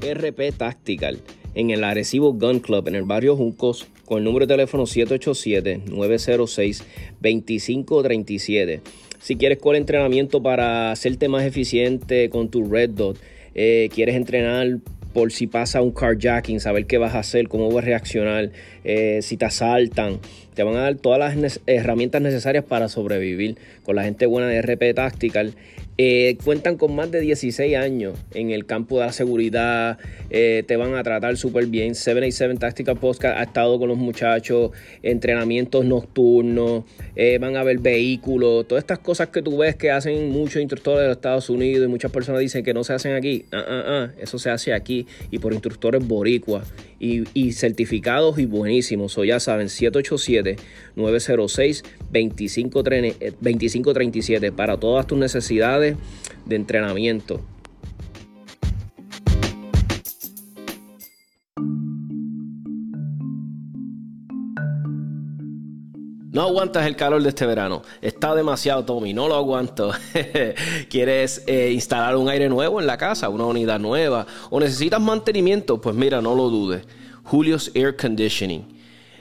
RP Tactical en el Arecibo Gun Club en el barrio Juncos con el número de teléfono 787-906-2537. Si quieres con entrenamiento para hacerte más eficiente con tu Red Dot, eh, quieres entrenar por si pasa un carjacking, saber qué vas a hacer, cómo vas a reaccionar, eh, si te asaltan. Te van a dar todas las herramientas necesarias para sobrevivir con la gente buena de RP Tactical. Eh, cuentan con más de 16 años en el campo de la seguridad, eh, te van a tratar súper bien. 787 Tactical Podcast ha estado con los muchachos, entrenamientos nocturnos, eh, van a ver vehículos, todas estas cosas que tú ves que hacen muchos instructores de los Estados Unidos y muchas personas dicen que no se hacen aquí. Ah, ah, ah, eso se hace aquí y por instructores boricuas y, certificados y buenísimos. O ya saben, 787-906-2537 para todas tus necesidades de entrenamiento. No aguantas el calor de este verano. Está demasiado, Tommy. No lo aguanto. ¿Quieres eh, instalar un aire nuevo en la casa? ¿Una unidad nueva? ¿O necesitas mantenimiento? Pues mira, no lo dudes. Julio's Air Conditioning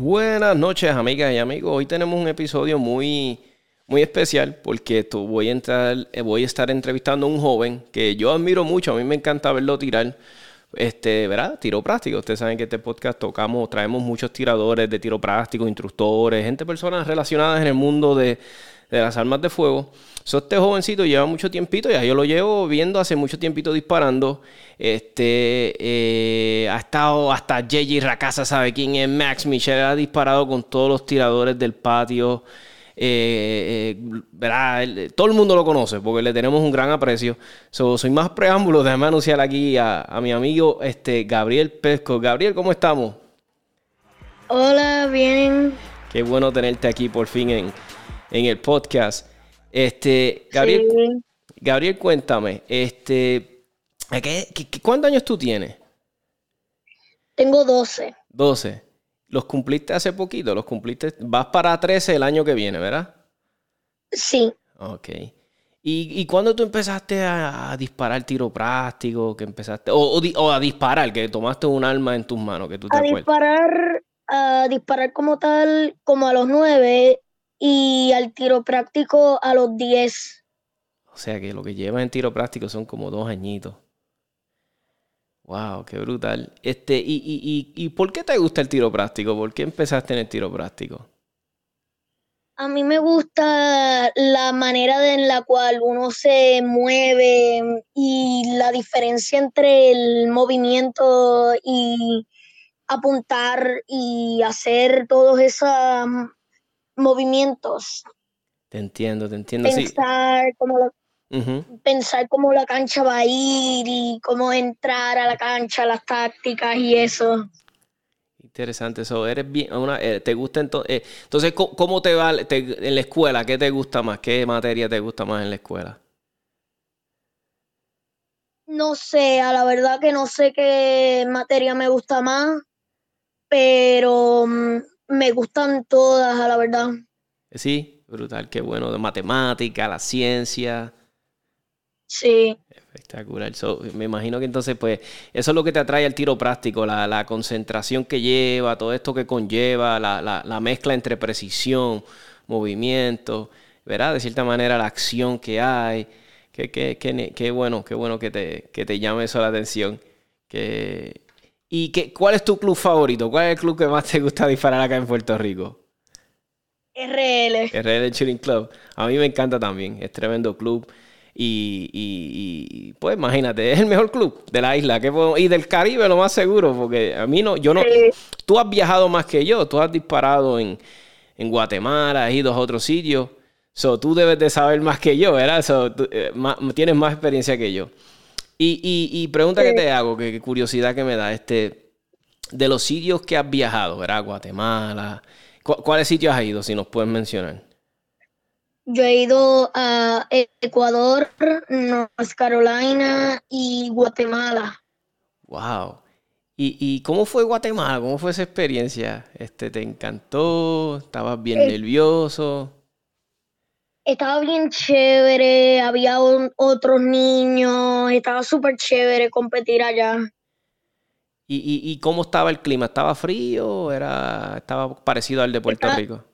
Buenas noches, amigas y amigos. Hoy tenemos un episodio muy, muy especial porque voy, a entrar, eh, voy a estar entrevistando a un joven que yo admiro mucho. A mí me encanta verlo tirar. Este, ¿verdad? Tiro práctico. Ustedes saben que este podcast tocamos, traemos muchos tiradores de tiro práctico, instructores, gente, personas relacionadas en el mundo de, de las armas de fuego. So, este jovencito lleva mucho tiempito, ya yo lo llevo viendo hace mucho tiempito disparando. Este eh, ha estado hasta JJ Racasa, sabe quién es Max Michel, ha disparado con todos los tiradores del patio. Eh, eh, todo el mundo lo conoce porque le tenemos un gran aprecio. soy más preámbulo, déjame anunciar aquí a, a, mi amigo este, Gabriel Pesco. Gabriel, ¿cómo estamos? Hola, bien. Qué bueno tenerte aquí por fin en, en el podcast. Este, Gabriel, Gabriel, cuéntame, este, ¿qué, cuántos años tú tienes? Tengo 12. 12. ¿Los cumpliste hace poquito? ¿Los cumpliste? Vas para 13 el año que viene, ¿verdad? Sí. Ok. ¿Y, y cuándo tú empezaste a, disparar tiro práctico? Que empezaste, o, a disparar, que tomaste un arma en tus manos, que tú te a disparar, a disparar como tal, como a los 9 y al tiro práctico a los 10. O sea que lo que llevas en tiro práctico son como dos añitos. Wow, qué brutal. Este, y, y, y, por qué te gusta el tiro práctico? ¿Por qué empezaste en el tiro práctico? A mí me gusta la manera en la cual uno se mueve y la diferencia entre el movimiento y apuntar y hacer todos esos movimientos. Te entiendo, te entiendo. Pensar como lo, pensar cómo la cancha va a ir y cómo entrar a la cancha, las tácticas y eso. Interesante, eso. Eres bien, eh, ¿te gusta entonces? Eh, entonces, ¿cómo te va en la escuela? ¿Qué te gusta más? ¿Qué materia te gusta más en la escuela? No sé, a la verdad que no sé qué materia me gusta más, pero mm, me gustan todas, a la verdad. Sí, brutal, qué bueno. De matemática, la ciencia. Sí. Espectacular. me imagino que entonces, pues, eso es lo que te atrae al tiro práctico, la, concentración que lleva, todo esto que conlleva, la, mezcla entre precisión, movimiento, ¿verdad? De cierta manera, la acción que hay. Qué, bueno, qué bueno que te, que te llame eso la atención. Que... ¿Y qué, cuál es tu club favorito? ¿Cuál es el club que más te gusta disparar acá en Puerto Rico? RL. RL Shooting Club. A mí me encanta también. Es tremendo club. Y, y, pues imagínate, es el mejor club de la isla que y del Caribe lo más seguro, porque a mí no, yo no, tú has viajado más que yo, tú has disparado en, en Guatemala, has ido a otros sitios, so, tú debes de saber más que yo, ¿verdad? So, eh, tienes más experiencia que yo. Y, y pregunta que te hago, que, curiosidad que me da, este, de los sitios que has viajado, ¿verdad? Guatemala, ¿cuáles sitios has ido, si nos puedes mencionar? Yo he ido a Ecuador, North Carolina y Guatemala. Wow. ¿Y, cómo fue Guatemala? ¿Cómo fue esa experiencia? Este, ¿Te encantó? ¿Estabas bien eh, nervioso? Estaba bien chévere, había otros niños, estaba súper chévere competir allá. ¿Y, y, cómo estaba el clima? ¿Estaba frío? Era, ¿Estaba parecido al de Puerto Rico?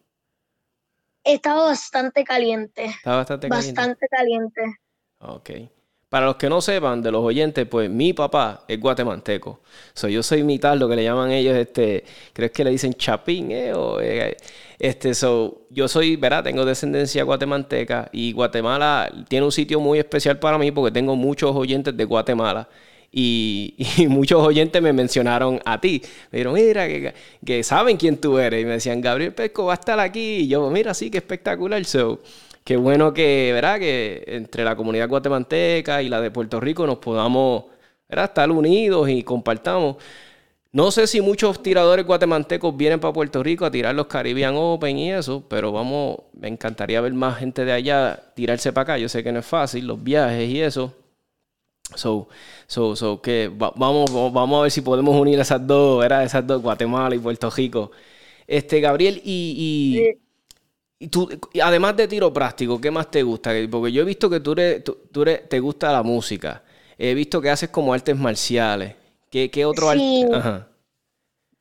Estaba bastante caliente. Estaba bastante caliente. Bastante caliente. Ok. Para los que no sepan, de los oyentes, pues mi papá es guatemalteco. So, yo soy mitad, lo que le llaman ellos, este, creo que le dicen chapín, eh? O, eh, este, so, yo soy, ¿verdad? Tengo descendencia guatemalteca y Guatemala tiene un sitio muy especial para mí porque tengo muchos oyentes de Guatemala. Y, muchos oyentes me mencionaron a ti. Me dijeron, mira, que, saben quién tú eres. Y me decían, Gabriel Pesco va a estar aquí. Y yo, mira, sí, qué espectacular. So, qué bueno que, ¿verdad? Que entre la comunidad guatemalteca y la de Puerto Rico nos podamos, ¿verdad? Estar unidos y compartamos. No sé si muchos tiradores guatemaltecos vienen para Puerto Rico a tirar los Caribbean Open y eso, pero vamos, me encantaría ver más gente de allá tirarse para acá. Yo sé que no es fácil, los viajes y eso. So, so, so que vamos, vamos a ver si podemos unir esas dos, ¿verdad? Esas dos, Guatemala y Puerto Rico. Este, Gabriel, y, y, tú, además de tiro práctico, ¿qué más te gusta? Porque yo he visto que tú, eres, tú, te gusta la música. He visto que haces como artes marciales. ¿Qué, qué otro sí.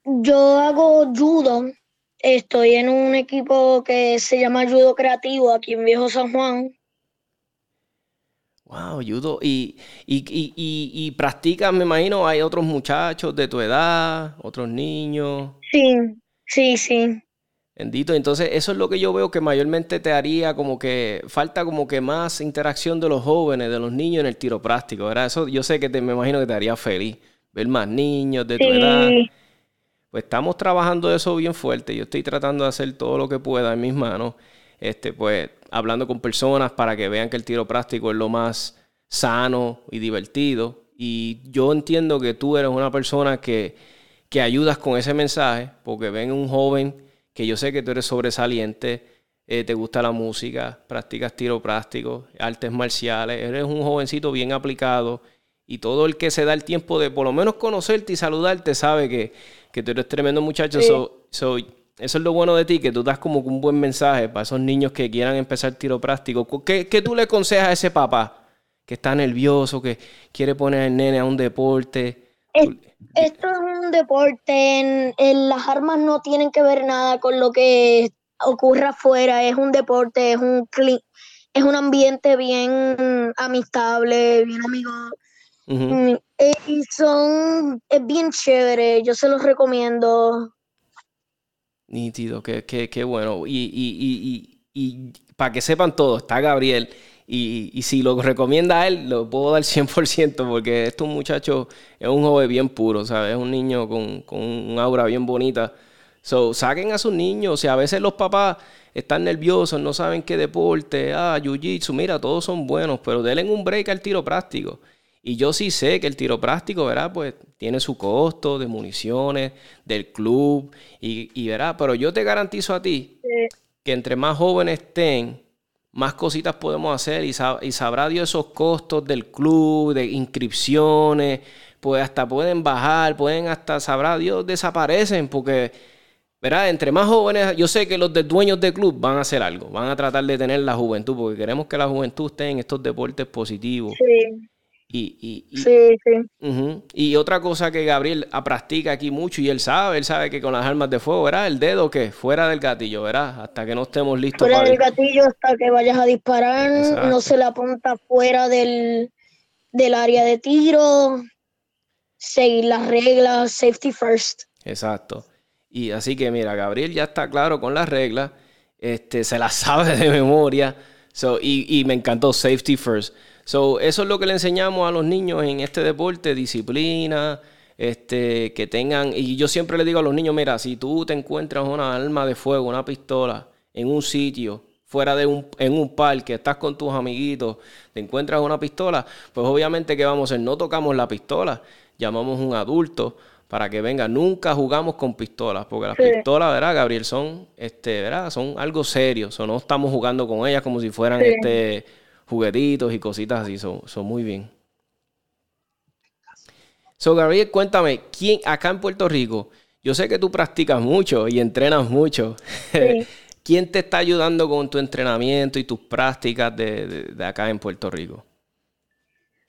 Yo hago judo. Estoy en un equipo que se llama Judo Creativo aquí en Viejo San Juan. Wow, judo. Y, y, y, y, practicas, me imagino, hay otros muchachos de tu edad, otros niños. Sí, sí, sí. Bendito. Entonces, eso es lo que yo veo que mayormente te haría como que falta como que más interacción de los jóvenes, de los niños en el tiro práctico, ¿verdad? Eso yo sé que te, me imagino que te haría feliz ver más niños de tu edad. Pues estamos trabajando eso bien fuerte. Yo estoy tratando de hacer todo lo que pueda en mis manos este, pues hablando con personas para que vean que el tiro práctico es lo más sano y divertido. Y yo entiendo que tú eres una persona que, que ayudas con ese mensaje, porque ven un joven que yo sé que tú eres sobresaliente, eh, te gusta la música, practicas tiro práctico, artes marciales, eres un jovencito bien aplicado y todo el que se da el tiempo de por lo menos conocerte y saludarte sabe que, tú eres tremendo muchacho. eso es lo bueno de ti, que tú das como un buen mensaje para esos niños que quieran empezar tiro práctico. ¿Qué, qué tú le aconsejas a ese papá que está nervioso, que quiere poner al nene a un deporte? esto es un deporte, en, las armas no tienen que ver nada con lo que ocurra afuera, es un deporte, es un es un ambiente bien amistable, bien amigo. Mm, eh, y son, es bien chévere, yo se los recomiendo. Nítido, qué, qué, bueno. Y, y, y, y para que sepan todo, está Gabriel. Y, si lo recomienda a él, lo puedo dar 100% porque este muchacho es un joven bien puro, ¿sabes? Es un niño con, con un aura bien bonita. So, saquen a sus niños. O sea, a veces los papás están nerviosos, no saben qué deporte, ah, jiu-jitsu, mira, todos son buenos, pero denle un break al tiro práctico. Y yo sí sé que el tiro práctico, ¿verdad? Pues tiene su costo de municiones, del club, y, y ¿verdad? Pero yo te garantizo a ti que entre más jóvenes estén, más cositas podemos hacer y, y, sabrá Dios esos costos del club, de inscripciones, pues hasta pueden bajar, pueden hasta, sabrá Dios, desaparecen, porque, ¿verdad? Entre más jóvenes, yo sé que los de dueños de club van a hacer algo, van a tratar de tener la juventud, porque queremos que la juventud esté en estos deportes positivos. Sí. Y, y, sí, sí. y otra cosa que Gabriel practica aquí mucho y él sabe, él sabe que con las armas de fuego, ¿verdad? El dedo que fuera del gatillo, ¿verdad? Hasta que no estemos listos. Fuera del gatillo hasta que vayas a disparar, no se la apunta fuera del, del área de tiro, seguir las reglas, safety first. Exacto. Y así que mira, Gabriel ya está claro con las reglas, este, se las sabe de memoria, so, y, y me encantó safety first. So, eso es lo que le enseñamos a los niños en este deporte, disciplina, este, que tengan, y yo siempre le digo a los niños, mira, si tú te encuentras una arma de fuego, una pistola, en un sitio, fuera de un, en un parque, estás con tus amiguitos, te encuentras una pistola, pues obviamente que vamos a hacer, no tocamos la pistola, llamamos a un adulto para que venga. Nunca jugamos con pistolas, porque las pistolas, ¿verdad, Gabriel? Son, este, ¿verdad? Son algo serio. O no estamos jugando con ellas como si fueran este juguetitos y cositas así, son, son muy bien. So, Gabriel, cuéntame, ¿quién acá en Puerto Rico? Yo sé que tú practicas mucho y entrenas mucho. ¿Quién te está ayudando con tu entrenamiento y tus prácticas de, acá en Puerto Rico?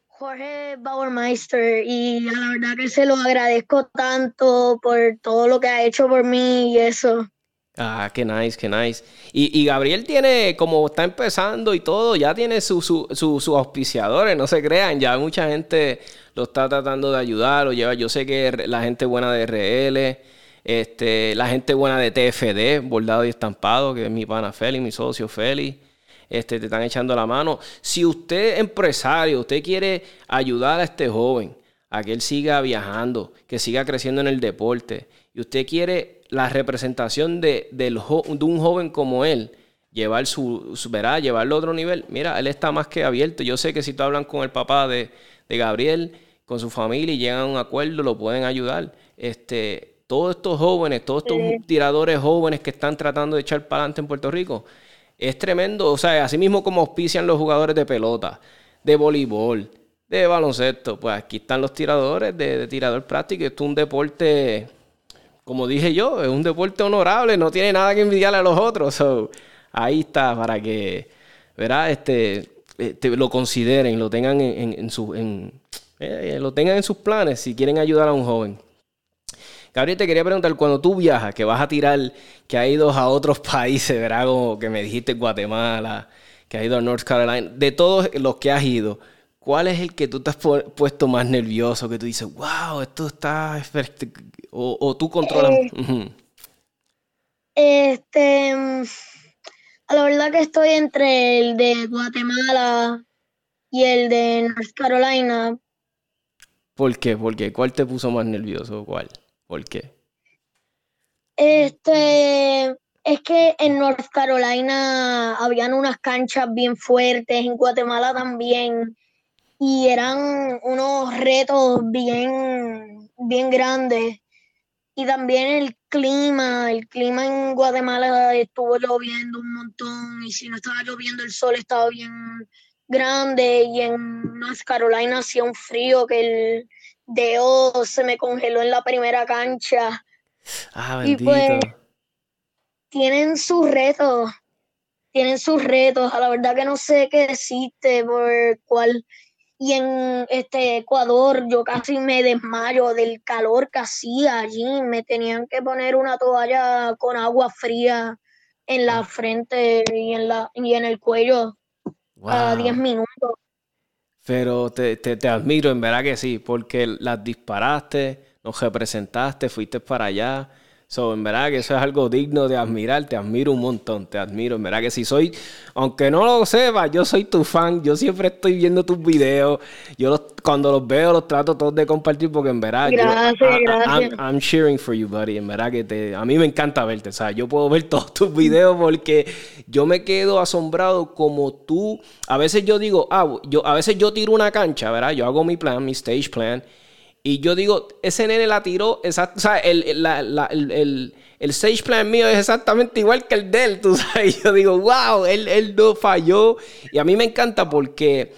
Jorge Bauermeister y la verdad que se lo agradezco tanto por todo lo que ha hecho por mí y eso. Ah, qué nice, qué nice. Y, Gabriel tiene, como está empezando y todo, ya tiene sus su, auspiciadores, no se crean, ya mucha gente lo está tratando de ayudar, o lleva, yo sé que la gente buena de RL, este, la gente buena de TFD, bordado y estampado, que es mi pana Feli, mi socio Feli, este, te están echando la mano. Si usted es empresario, usted quiere ayudar a este joven a que él siga viajando, que siga creciendo en el deporte, y usted quiere la representación de, de un joven como él, llevar su, verá, llevarlo a otro nivel, mira, él está más que abierto. Yo sé que si tú hablan con el papá de, Gabriel, con su familia y llegan a un acuerdo, lo pueden ayudar. Este, todos estos jóvenes, todos estos tiradores jóvenes que están tratando de echar para adelante en Puerto Rico, es tremendo. O sea, así mismo como auspician los jugadores de pelota, de voleibol, de baloncesto, pues aquí están los tiradores de, de tirador práctico. Esto es un deporte como dije yo, es un deporte honorable, no tiene nada que envidiarle a los otros. ahí está, para que, ¿verdad? Este, este lo consideren, lo tengan en, su, eh, lo tengan en sus planes si quieren ayudar a un joven. Gabriel, te quería preguntar, cuando tú viajas, que vas a tirar, que has ido a otros países, ¿verdad? Como que me dijiste Guatemala, que has ido a North Carolina, de todos los que has ido, ¿cuál es el que tú te has puesto más nervioso? Que tú dices, wow, esto está o, tú controlas. Eh, este, mm, la verdad que estoy entre el de Guatemala y el de North Carolina. ¿Por qué? ¿Por qué? ¿Cuál te puso más nervioso? ¿Cuál? ¿Por qué? Este, es que en North Carolina habían unas canchas bien fuertes, en Guatemala también, y eran unos retos bien, bien grandes. y también el clima, el clima en Guatemala estuvo lloviendo un montón y si no estaba lloviendo el sol estaba bien grande y en North Carolina hacía un frío que el dedo se me congeló en la primera cancha. Ah, bendito. Y pues tienen sus retos, tienen sus retos, a la verdad que no sé qué decirte por cuál y en este Ecuador yo casi me desmayo del calor que hacía allí. Me tenían que poner una toalla con agua fría en la frente y en, la, y en el cuello a 10 minutos. Pero te, te, te, admiro, en verdad que sí, porque las disparaste, nos representaste, fuiste para allá So, en verdad que eso es algo digno de admirar, te admiro un montón, te admiro, en verdad que si soy, aunque no lo sepas, yo soy tu fan, yo siempre estoy viendo tus videos, yo cuando los veo los trato todos de compartir porque en verdad gracias, gracias. I'm, cheering for you, buddy, en verdad que te, a mí me encanta verte, o sea, yo puedo ver todos tus videos porque yo me quedo asombrado como tú, a veces yo digo, ah, yo, a veces yo tiro una cancha, ¿verdad? Yo hago mi plan, mi stage plan, y yo digo, ese nene la tiró, o sea, el, el, el, stage plan mío es exactamente igual que el de él, tú sabes. yo digo, wow, él, él no falló. Y a mí me encanta porque,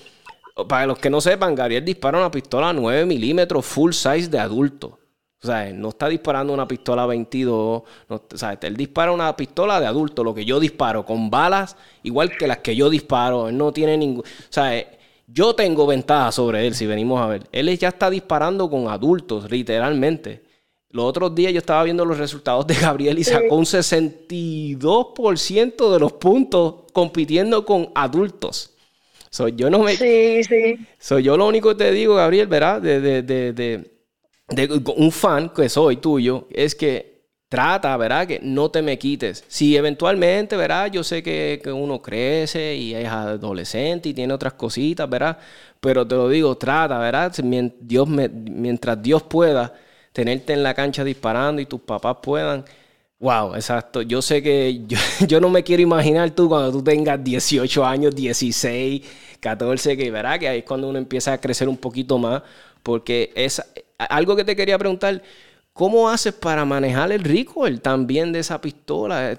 para los que no sepan, Gabriel dispara una pistola 9 milímetros full size de adulto. O sea, no está disparando una pistola 22. o sea, él dispara una pistola de adulto, lo que yo disparo, con balas igual que las que yo disparo. Él no tiene ningún. O sea, yo tengo ventaja sobre él, si venimos a ver. Él ya está disparando con adultos, literalmente. Los otros días yo estaba viendo los resultados de Gabriel y sacó un 62% de los puntos compitiendo con adultos. So, yo no me. Sí, sí. So, yo lo único que te digo, Gabriel, ¿verdad? De, de, de, de, un fan que soy tuyo, es que trata, ¿verdad? Que no te me quites. Si eventualmente, ¿verdad? Yo sé que, uno crece y es adolescente y tiene otras cositas, ¿verdad? Pero te lo digo, trata, ¿verdad? Dios mientras Dios pueda tenerte en la cancha disparando y tus papás puedan. Wow, exacto. Yo sé que yo, no me quiero imaginar tú cuando tú tengas 18 años, 16, 14, que que ahí es cuando uno empieza a crecer un poquito más, porque es algo que te quería preguntar. ¿Cómo haces para manejar el recoil también de esa pistola?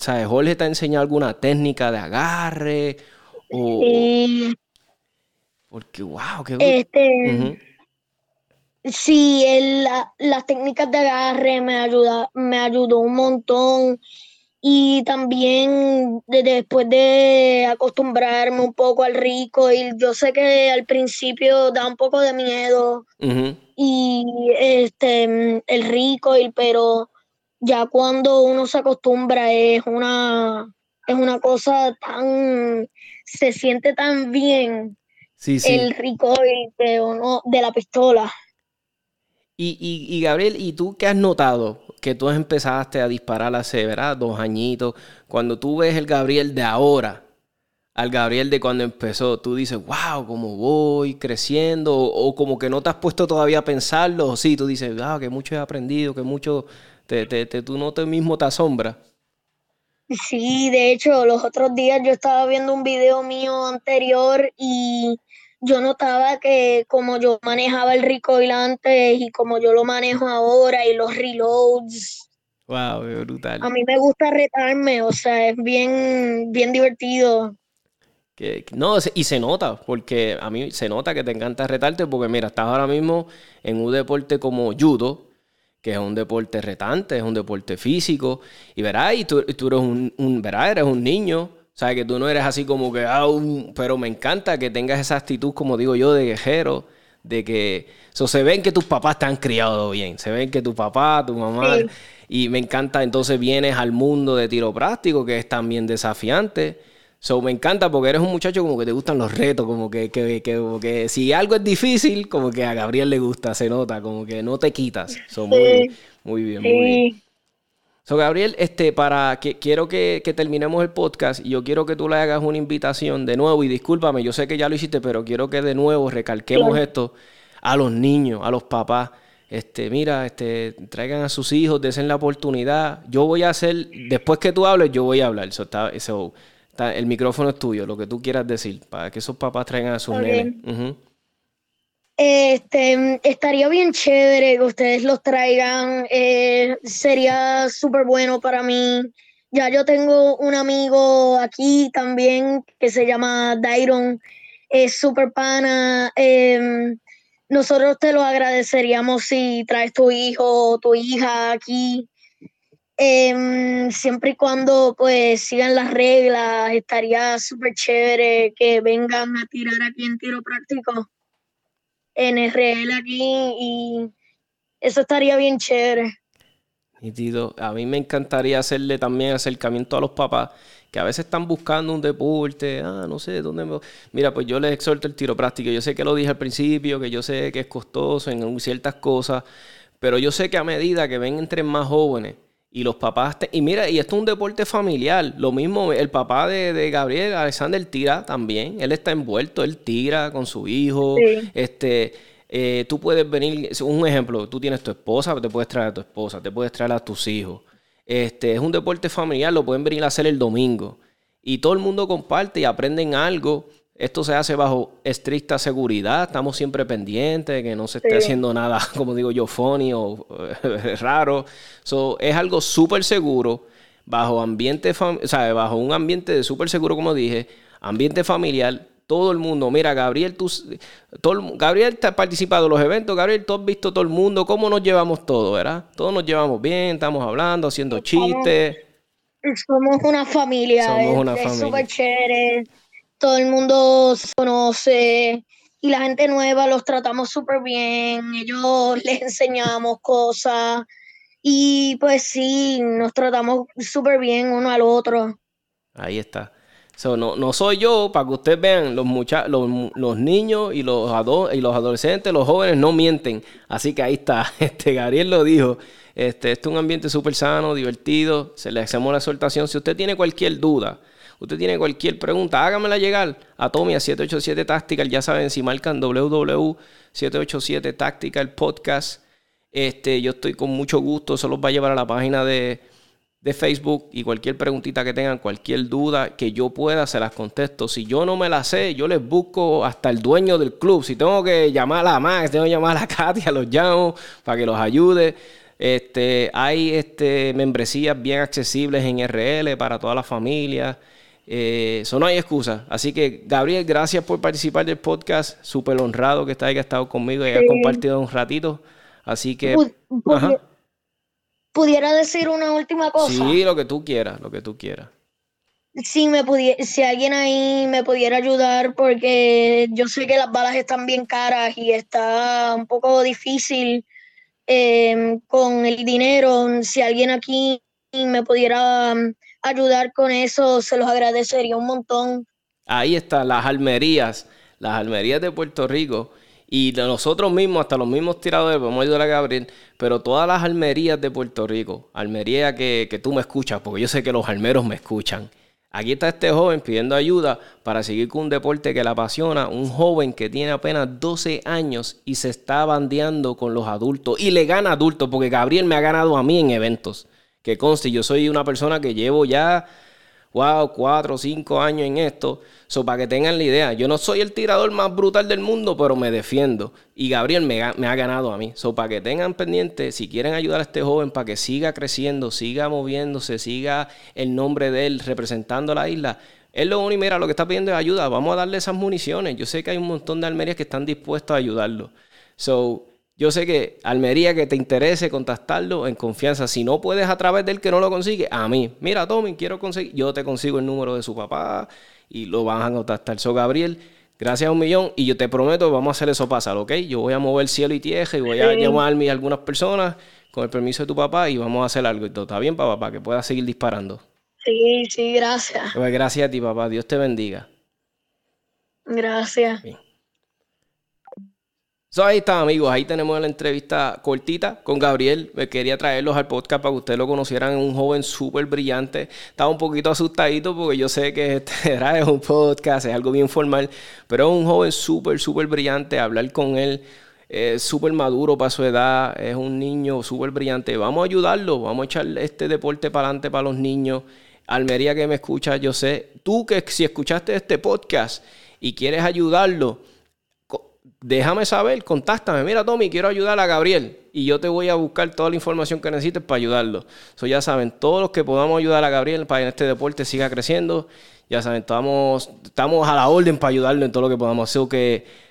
¿Sabes? ¿Jorge te ha enseñado alguna técnica de agarre? sí. Porque, wow, qué este, Sí, las técnicas de agarre me, ayuda, me ayudó un montón. Y también después de acostumbrarme un poco al rico, y yo sé que al principio da un poco de miedo y este el rico, pero ya cuando uno se acostumbra es una es una cosa tan se siente tan bien el rico de, de la pistola. Y, y, y, Gabriel, ¿y tú qué has notado? Que tú empezaste a disparar hace, ¿verdad? Dos añitos. Cuando tú ves el Gabriel de ahora al Gabriel de cuando empezó, tú dices, wow, cómo voy creciendo, o, como que no te has puesto todavía a pensarlo, sí, tú dices, wow, que mucho he aprendido, que mucho, te, te, te, tú no te mismo te asombras. Sí, de hecho, los otros días yo estaba viendo un video mío anterior y yo notaba que como yo manejaba el recoil antes y como yo lo manejo ahora y los reloads. Wow, brutal. A mí me gusta retarme, o sea, es bien, bien divertido. Que, no, y se nota, porque a mí se nota que te encanta retarte, porque mira, estás ahora mismo en un deporte como judo, que es un deporte retante, es un deporte físico, y verás, y tú, tú eres un, un, verás, eres un niño, sea, que tú no eres así como que, ah, pero me encanta que tengas esa actitud, como digo yo, de guerrero, de que so, se ven que tus papás te han criado bien, se ven que tu papá, tu mamá, y me encanta, entonces vienes al mundo de tiro práctico, que es también desafiante. So, me encanta porque eres un muchacho como que te gustan los retos, como que, que, que, si algo es difícil, como que a Gabriel le gusta, se nota, como que no te quitas. So, muy, muy bien, muy bien. So, Gabriel, este, para que quiero que, terminemos el podcast y yo quiero que tú le hagas una invitación de nuevo y discúlpame, yo sé que ya lo hiciste, pero quiero que de nuevo recalquemos esto a los niños, a los papás. Este, mira, este, traigan a sus hijos, desen la oportunidad. Yo voy a hacer, después que tú hables, yo voy a hablar. está, el micrófono es tuyo, lo que tú quieras decir, para que esos papás traigan a sus nenes. Este, estaría bien chévere que ustedes los traigan. Eh, sería súper bueno para mí. Ya yo tengo un amigo aquí también que se llama Dairon. Es súper pana. Em, nosotros te lo agradeceríamos si traes tu hijo o tu hija aquí. Em, siempre y cuando pues sigan las reglas, estaría súper chévere que vengan a tirar aquí en tiro práctico en RL aquí y eso estaría bien chévere. A mí me encantaría hacerle también acercamiento a los papás que a veces están buscando un deporte, ah, no sé, ¿dónde me... Mira, pues yo les exhorto el tiro práctico. Yo sé que lo dije al principio, que yo sé que es costoso en ciertas cosas, pero yo sé que a medida que ven entre más jóvenes, y los papás, y mira, y esto es un deporte familiar. Lo mismo, el papá de, Gabriel, Alexander, tira también. Él está envuelto, él tira con su hijo. Este, eh, tú puedes venir, un ejemplo, tú tienes tu esposa, te puedes traer a tu esposa, te puedes traer a tus hijos. Este, es un deporte familiar, lo pueden venir a hacer el domingo. Y todo el mundo comparte y aprenden algo. Esto se hace bajo estricta seguridad, estamos siempre pendientes de que no se esté haciendo nada, como digo yo, funny o eh, raro. So, es algo súper seguro, bajo ambiente, o sea, bajo un ambiente de súper seguro, como dije, ambiente familiar, todo el mundo. Mira, Gabriel, tú, todo, Gabriel te ha participado en los eventos, Gabriel, tú has visto todo el mundo, cómo nos llevamos todos, ¿verdad? Todos nos llevamos bien, estamos hablando, haciendo chistes. Somos una familia, somos una familia. súper chévere todo el mundo se conoce y la gente nueva los tratamos súper bien, ellos les enseñamos cosas y pues sí, nos tratamos súper bien uno al otro. Ahí está. no, no, soy yo, para que ustedes vean, los, los, niños y los, y los adolescentes, los jóvenes no mienten. Así que ahí está, este Gabriel lo dijo. Este, este es un ambiente súper sano, divertido. Se le hacemos la exhortación. Si usted tiene cualquier duda, Usted tiene cualquier pregunta, hágamela llegar a Tommy a 787 Tactical. Ya saben, si marcan www.787 Tactical Podcast, este, yo estoy con mucho gusto. Se los va a llevar a la página de, de Facebook y cualquier preguntita que tengan, cualquier duda que yo pueda, se las contesto. Si yo no me la sé, yo les busco hasta el dueño del club. Si tengo que llamar a Max, tengo que llamar a Katia, los llamo para que los ayude. Este, hay este, membresías bien accesibles en RL para toda la familia. Eh, eso no hay excusa. Así que, Gabriel, gracias por participar del podcast. Súper honrado que estés, que estado conmigo y haya compartido un ratito. Así que. ¿Pudiera decir una última cosa? Sí, lo que tú quieras, lo que tú quieras. Si, me si alguien ahí me pudiera ayudar, porque yo sé que las balas están bien caras y está un poco difícil eh, con el dinero. Si alguien aquí me pudiera ayudar con eso, se los agradecería un montón. Ahí están las almerías, las almerías de Puerto Rico. Y nosotros mismos, hasta los mismos tiradores, vamos ayudar a Gabriel, pero todas las almerías de Puerto Rico, almería que, que tú me escuchas, porque yo sé que los almeros me escuchan. Aquí está este joven pidiendo ayuda para seguir con un deporte que le apasiona. Un joven que tiene apenas 12 años y se está bandeando con los adultos. Y le gana adultos, porque Gabriel me ha ganado a mí en eventos que conste, yo soy una persona que llevo ya, wow, cuatro o cinco años en esto. So, para que tengan la idea, yo no soy el tirador más brutal del mundo, pero me defiendo. Y Gabriel me, ha ganado a mí. So, para que tengan pendiente, si quieren ayudar a este joven para que siga creciendo, siga moviéndose, siga el nombre de él representando la isla, él lo único, mira, lo que está pidiendo es ayuda. Vamos a darle esas municiones. Yo sé que hay un montón de almerias que están dispuestos a ayudarlo. So, yo sé que Almería que te interese contactarlo en confianza. Si no puedes a través del que no lo consigue, a mí. Mira, Tommy, quiero conseguir. Yo te consigo el número de su papá y lo van a contactar. So, Gabriel, gracias a un millón. Y yo te prometo, vamos a hacer eso pasar, ¿ok? Yo voy a mover cielo y tierra y voy a llamarme a algunas personas con el permiso de tu papá y vamos a hacer algo. Está bien, papá, para que puedas seguir disparando. Sí, sí, gracias. Pues gracias a ti, papá. Dios te bendiga. Gracias ahí está, amigos. Ahí tenemos la entrevista cortita con Gabriel. Me quería traerlos al podcast para que ustedes lo conocieran. Un joven súper brillante. Estaba un poquito asustadito porque yo sé que este es un podcast, es algo bien formal. Pero es un joven súper, súper brillante. Hablar con él es súper maduro para su edad. Es un niño súper brillante. Vamos a ayudarlo. Vamos a echar este deporte para adelante para los niños. Almería que me escucha, yo sé. Tú que si escuchaste este podcast y quieres ayudarlo déjame saber, contáctame. Mira, Tommy, quiero ayudar a Gabriel. Y yo te voy a buscar toda la información que necesites para ayudarlo. So, ya saben, todos los que podamos ayudar a Gabriel para que este deporte siga creciendo, ya saben, estamos, estamos a la orden para ayudarlo en todo lo que podamos hacer. que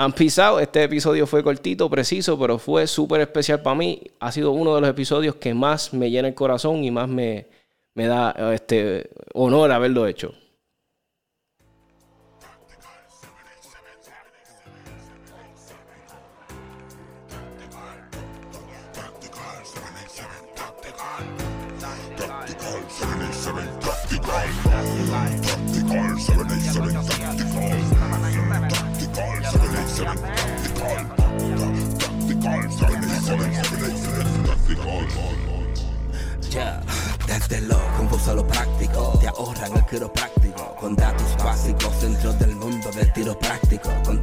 han pisado. Este episodio fue cortito, preciso, pero fue súper especial para mí. Ha sido uno de los episodios que más me llena el corazón y más me, me da este honor haberlo hecho. Desde lo confuso a lo práctico, te ahorran el quiropráctico, con datos básicos dentro del mundo del tiro práctico, con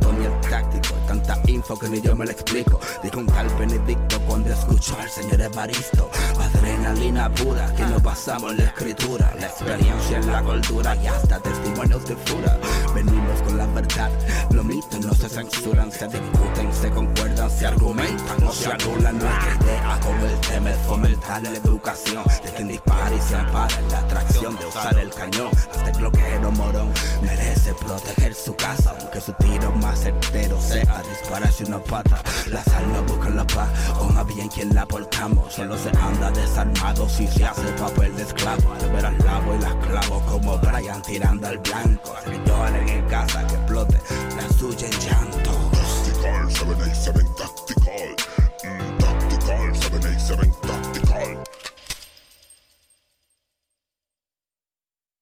info que ni yo me lo explico. Dijo un tal Benedicto cuando escuchó al señor Evaristo, adrenalina pura que nos basamos en la escritura, la experiencia en la cultura y hasta testimonios de fura. Venimos con la verdad, los mitos no se censuran, se discuten, se concuerdan, se argumentan, no se anulan nuestra idea como el tema es fomentar la educación de quien y se ampara la atracción de usar el cañón. Hasta el bloqueo morón merece proteger su casa, aunque su tiro más certero sea si una pata. La sal no busca la paz, con a bien quien la portamos. Solo se anda desarmado si se hace papel de esclavo. De veras lavo y las clavo como Brian tirando al blanco. Señores en casa que explote la suya en llanto. Tactical, 787 Tactical, mm, Tactical, 787 Tactical.